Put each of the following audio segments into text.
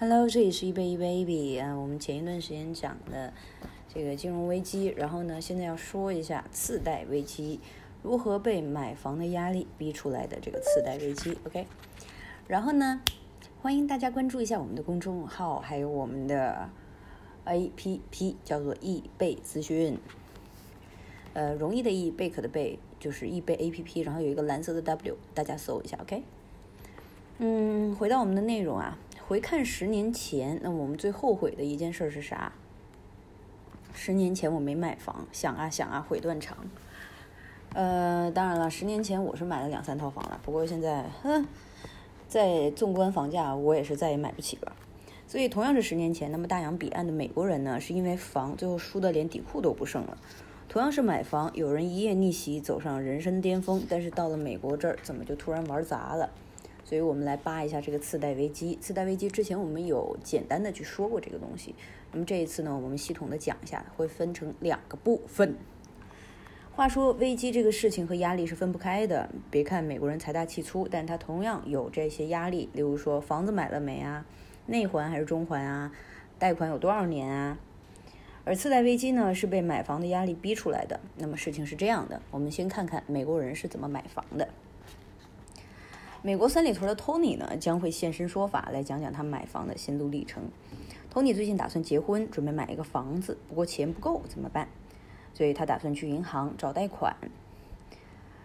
Hello，这里是一杯一 baby 啊。我们前一段时间讲的这个金融危机，然后呢，现在要说一下次贷危机如何被买房的压力逼出来的这个次贷危机。OK，然后呢，欢迎大家关注一下我们的公众号，还有我们的 APP，叫做易贝资讯。呃，容易的易，贝壳的贝，就是易贝 APP，然后有一个蓝色的 W，大家搜一下。OK，嗯，回到我们的内容啊。回看十年前，那我们最后悔的一件事是啥？十年前我没买房，想啊想啊，悔断肠。呃，当然了，十年前我是买了两三套房了，不过现在，哼，在纵观房价，我也是再也买不起了。所以同样是十年前，那么大洋彼岸的美国人呢，是因为房最后输的连底裤都不剩了。同样是买房，有人一夜逆袭走上人生巅峰，但是到了美国这儿，怎么就突然玩砸了？所以我们来扒一下这个次贷危机。次贷危机之前我们有简单的去说过这个东西，那么这一次呢，我们系统的讲一下，会分成两个部分。话说危机这个事情和压力是分不开的。别看美国人财大气粗，但他同样有这些压力，例如说房子买了没啊，内环还是中环啊，贷款有多少年啊？而次贷危机呢，是被买房的压力逼出来的。那么事情是这样的，我们先看看美国人是怎么买房的。美国三里屯的 Tony 呢，将会现身说法，来讲讲他买房的心路历程。Tony 最近打算结婚，准备买一个房子，不过钱不够怎么办？所以他打算去银行找贷款。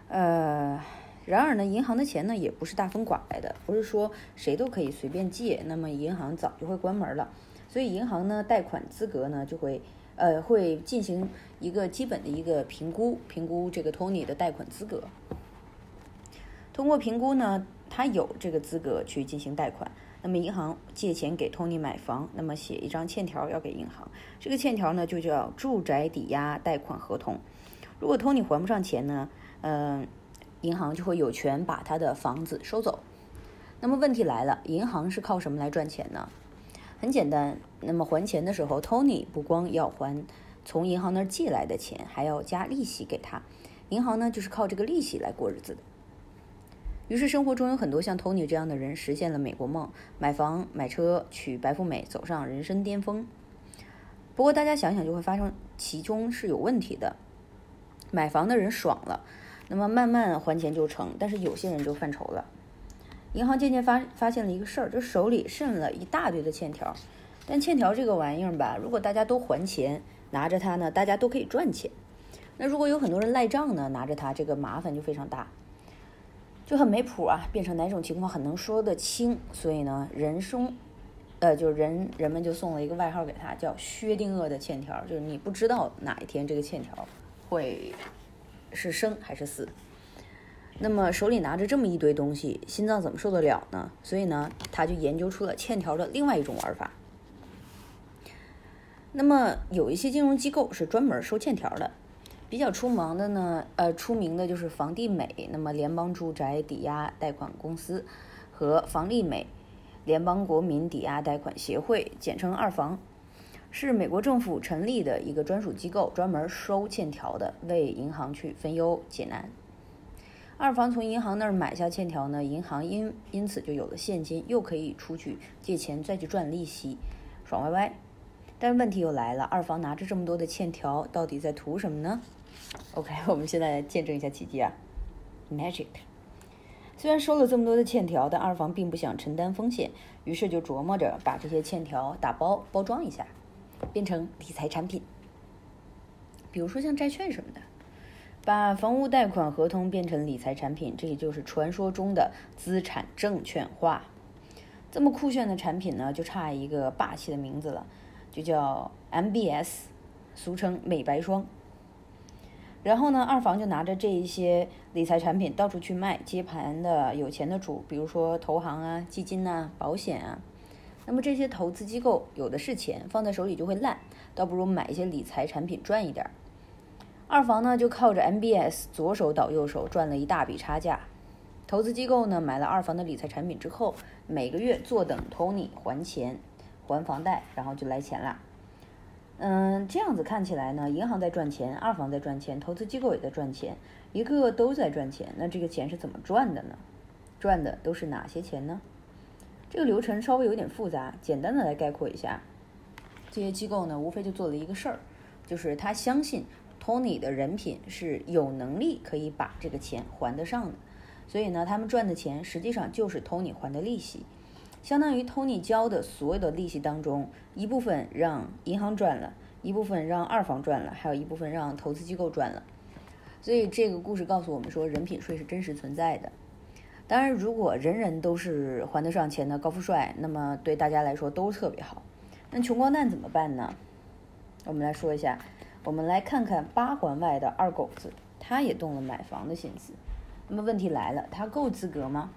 呃，然而呢，银行的钱呢，也不是大风刮来的，不是说谁都可以随便借，那么银行早就会关门了。所以银行呢，贷款资格呢，就会呃会进行一个基本的一个评估，评估这个 Tony 的贷款资格。通过评估呢，他有这个资格去进行贷款。那么银行借钱给 Tony 买房，那么写一张欠条要给银行。这个欠条呢就叫住宅抵押贷款合同。如果 Tony 还不上钱呢，嗯，银行就会有权把他的房子收走。那么问题来了，银行是靠什么来赚钱呢？很简单，那么还钱的时候，Tony 不光要还从银行那儿借来的钱，还要加利息给他。银行呢就是靠这个利息来过日子的。于是生活中有很多像 Tony 这样的人实现了美国梦，买房、买车、娶白富美，走上人生巅峰。不过大家想想就会发生其中是有问题的。买房的人爽了，那么慢慢还钱就成，但是有些人就犯愁了。银行渐渐发发现了一个事儿，就手里剩了一大堆的欠条。但欠条这个玩意儿吧，如果大家都还钱，拿着它呢，大家都可以赚钱。那如果有很多人赖账呢，拿着它，这个麻烦就非常大。就很没谱啊，变成哪种情况很能说得清，所以呢，人生，呃，就人人们就送了一个外号给他，叫薛定谔的欠条，就是你不知道哪一天这个欠条会是生还是死。那么手里拿着这么一堆东西，心脏怎么受得了呢？所以呢，他就研究出了欠条的另外一种玩法。那么有一些金融机构是专门收欠条的。比较出名的呢，呃，出名的就是房地美，那么联邦住宅抵押贷款公司和房利美，联邦国民抵押贷款协会，简称二房，是美国政府成立的一个专属机构，专门收欠条的，为银行去分忧解难。二房从银行那儿买下欠条呢，银行因因此就有了现金，又可以出去借钱再去赚利息，爽歪歪。但问题又来了，二房拿着这么多的欠条，到底在图什么呢？OK，我们现在见证一下奇迹啊！Magic。虽然收了这么多的欠条，但二房并不想承担风险，于是就琢磨着把这些欠条打包包装一下，变成理财产品，比如说像债券什么的。把房屋贷款合同变成理财产品，这也就是传说中的资产证券化。这么酷炫的产品呢，就差一个霸气的名字了，就叫 MBS，俗称美白霜。然后呢，二房就拿着这一些理财产品到处去卖，接盘的有钱的主，比如说投行啊、基金呐、保险啊。那么这些投资机构有的是钱，放在手里就会烂，倒不如买一些理财产品赚一点。二房呢就靠着 MBS 左手倒右手赚了一大笔差价。投资机构呢买了二房的理财产品之后，每个月坐等 Tony 还钱，还房贷，然后就来钱了。嗯，这样子看起来呢，银行在赚钱，二房在赚钱，投资机构也在赚钱，一个个都在赚钱。那这个钱是怎么赚的呢？赚的都是哪些钱呢？这个流程稍微有点复杂，简单的来概括一下，这些机构呢，无非就做了一个事儿，就是他相信 Tony 的人品是有能力可以把这个钱还得上的，所以呢，他们赚的钱实际上就是 Tony 还的利息，相当于 Tony 交的所有的利息当中，一部分让银行赚了，一部分让二房赚了，还有一部分让投资机构赚了。所以这个故事告诉我们说，人品税是真实存在的。当然，如果人人都是还得上钱的高富帅，那么对大家来说都特别好。那穷光蛋怎么办呢？我们来说一下，我们来看看八环外的二狗子，他也动了买房的心思。那么问题来了，他够资格吗？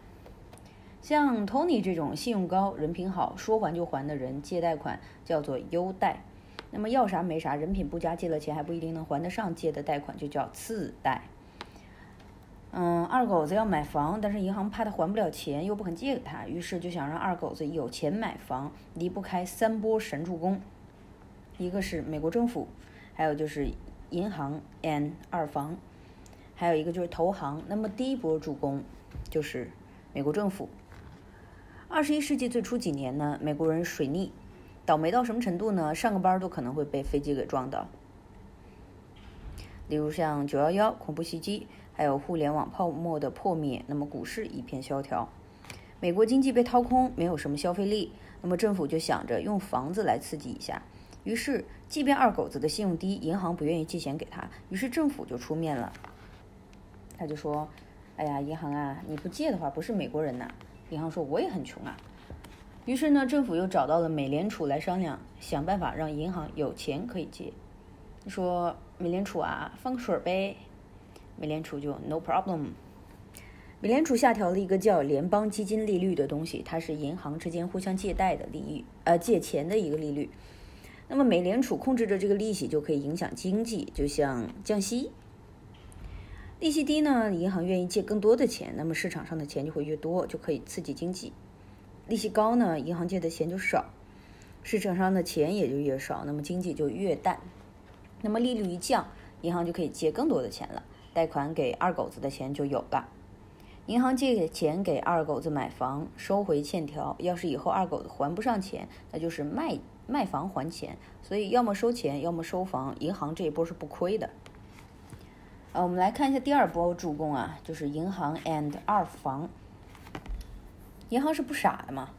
像 Tony 这种信用高、人品好、说还就还的人，借贷款叫做优贷。那么要啥没啥，人品不佳，借了钱还不一定能还得上，借的贷款就叫次贷。嗯，二狗子要买房，但是银行怕他还不了钱，又不肯借给他，于是就想让二狗子有钱买房，离不开三波神助攻，一个是美国政府，还有就是银行 and 二房，还有一个就是投行。那么第一波助攻就是美国政府。二十一世纪最初几年呢，美国人水逆，倒霉到什么程度呢？上个班都可能会被飞机给撞到。例如像九幺幺恐怖袭击。还有互联网泡沫的破灭，那么股市一片萧条，美国经济被掏空，没有什么消费力，那么政府就想着用房子来刺激一下。于是，即便二狗子的信用低，银行不愿意借钱给他，于是政府就出面了。他就说：“哎呀，银行啊，你不借的话，不是美国人呐。”银行说：“我也很穷啊。”于是呢，政府又找到了美联储来商量，想办法让银行有钱可以借。说美联储啊，放个水呗。美联储就 no problem。美联储下调了一个叫联邦基金利率的东西，它是银行之间互相借贷的利率，呃，借钱的一个利率。那么美联储控制着这个利息，就可以影响经济，就像降息。利息低呢，银行愿意借更多的钱，那么市场上的钱就会越多，就可以刺激经济。利息高呢，银行借的钱就少，市场上的钱也就越少，那么经济就越淡。那么利率一降，银行就可以借更多的钱了。贷款给二狗子的钱就有了，银行借钱给二狗子买房，收回欠条。要是以后二狗子还不上钱，那就是卖卖房还钱。所以要么收钱，要么收房，银行这一波是不亏的。呃，我们来看一下第二波助攻啊，就是银行 and 二房。银行是不傻的嘛，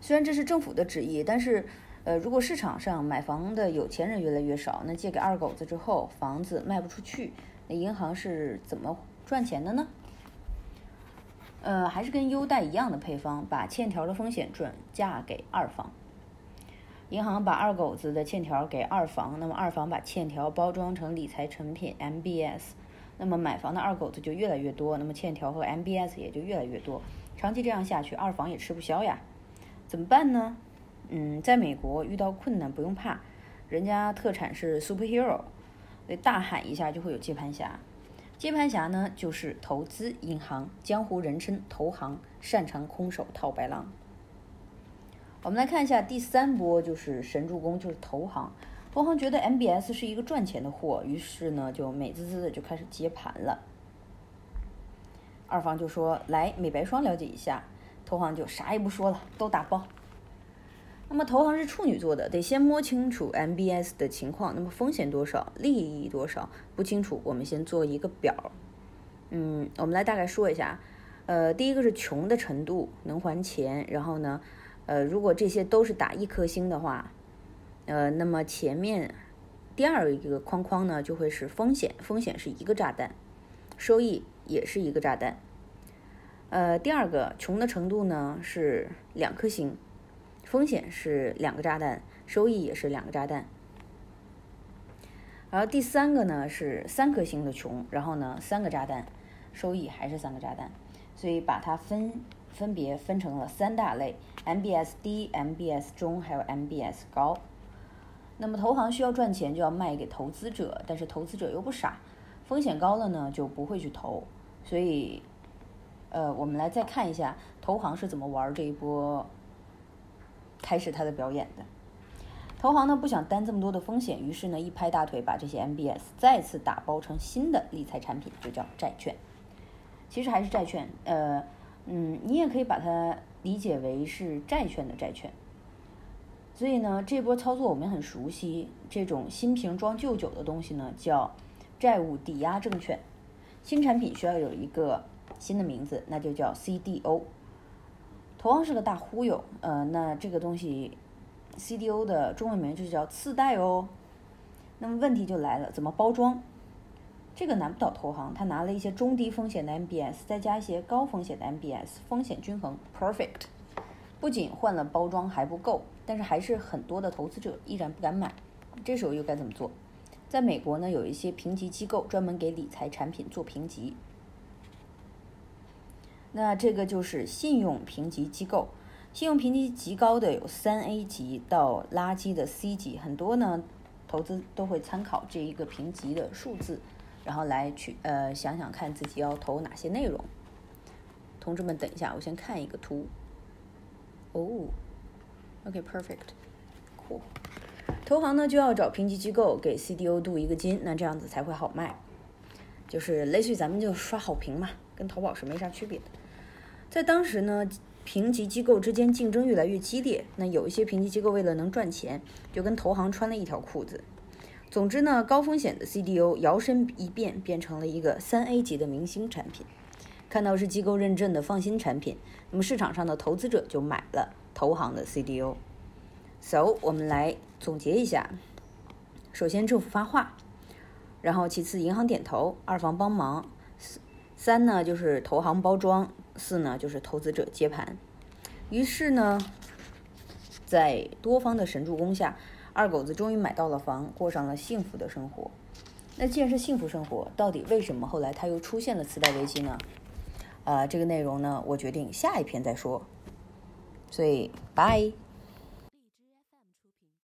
虽然这是政府的旨意，但是呃，如果市场上买房的有钱人越来越少，那借给二狗子之后，房子卖不出去。那银行是怎么赚钱的呢？呃，还是跟优贷一样的配方，把欠条的风险转嫁给二房。银行把二狗子的欠条给二房，那么二房把欠条包装成理财产品 MBS，那么买房的二狗子就越来越多，那么欠条和 MBS 也就越来越多。长期这样下去，二房也吃不消呀。怎么办呢？嗯，在美国遇到困难不用怕，人家特产是 superhero 所以。大喊一下就会有接盘侠，接盘侠呢就是投资银行，江湖人称投行，擅长空手套白狼。我们来看一下第三波，就是神助攻，就是投行。投行觉得 MBS 是一个赚钱的货，于是呢就美滋滋的就开始接盘了。二房就说：“来美白霜了解一下。”投行就啥也不说了，都打包。那么投行是处女座的，得先摸清楚 MBS 的情况。那么风险多少，利益多少，不清楚，我们先做一个表。嗯，我们来大概说一下。呃，第一个是穷的程度，能还钱。然后呢，呃，如果这些都是打一颗星的话，呃，那么前面第二一个框框呢就会是风险，风险是一个炸弹，收益也是一个炸弹。呃，第二个穷的程度呢是两颗星。风险是两个炸弹，收益也是两个炸弹。然后第三个呢是三颗星的穷，然后呢三个炸弹，收益还是三个炸弹。所以把它分分别分成了三大类：MBS 低、MBS 中，还有 MBS 高。那么投行需要赚钱，就要卖给投资者，但是投资者又不傻，风险高了呢就不会去投。所以，呃，我们来再看一下投行是怎么玩这一波。开始他的表演的，投行呢不想担这么多的风险，于是呢一拍大腿，把这些 MBS 再次打包成新的理财产品，就叫债券。其实还是债券。呃，嗯，你也可以把它理解为是债券的债券。所以呢，这波操作我们很熟悉，这种新瓶装旧酒的东西呢，叫债务抵押证券。新产品需要有一个新的名字，那就叫 CDO。投行是个大忽悠，呃，那这个东西 CDO 的中文名就叫次贷哦。那么问题就来了，怎么包装？这个难不倒投行，他拿了一些中低风险的 MBS，再加一些高风险的 MBS，风险均衡，perfect。不仅换了包装还不够，但是还是很多的投资者依然不敢买。这时候又该怎么做？在美国呢，有一些评级机构专门给理财产品做评级。那这个就是信用评级机构，信用评级极高的有三 A 级到垃圾的 C 级，很多呢投资都会参考这一个评级的数字。然后来去呃想想看自己要投哪些内容。同志们，等一下，我先看一个图。哦，OK，perfect，cool。投行呢就要找评级机构给 CDO 镀一个金，那这样子才会好卖。就是类似于咱们就刷好评嘛，跟淘宝是没啥区别的。在当时呢，评级机构之间竞争越来越激烈，那有一些评级机构为了能赚钱，就跟投行穿了一条裤子。总之呢，高风险的 CDO 摇身一变变成了一个三 A 级的明星产品。看到是机构认证的放心产品，那么市场上的投资者就买了投行的 CDO。So 我们来总结一下：首先政府发话，然后其次银行点头，二房帮忙，三呢就是投行包装，四呢就是投资者接盘。于是呢，在多方的神助攻下。二狗子终于买到了房，过上了幸福的生活。那既然是幸福生活，到底为什么后来他又出现了次贷危机呢？啊，这个内容呢，我决定下一篇再说。所以，拜。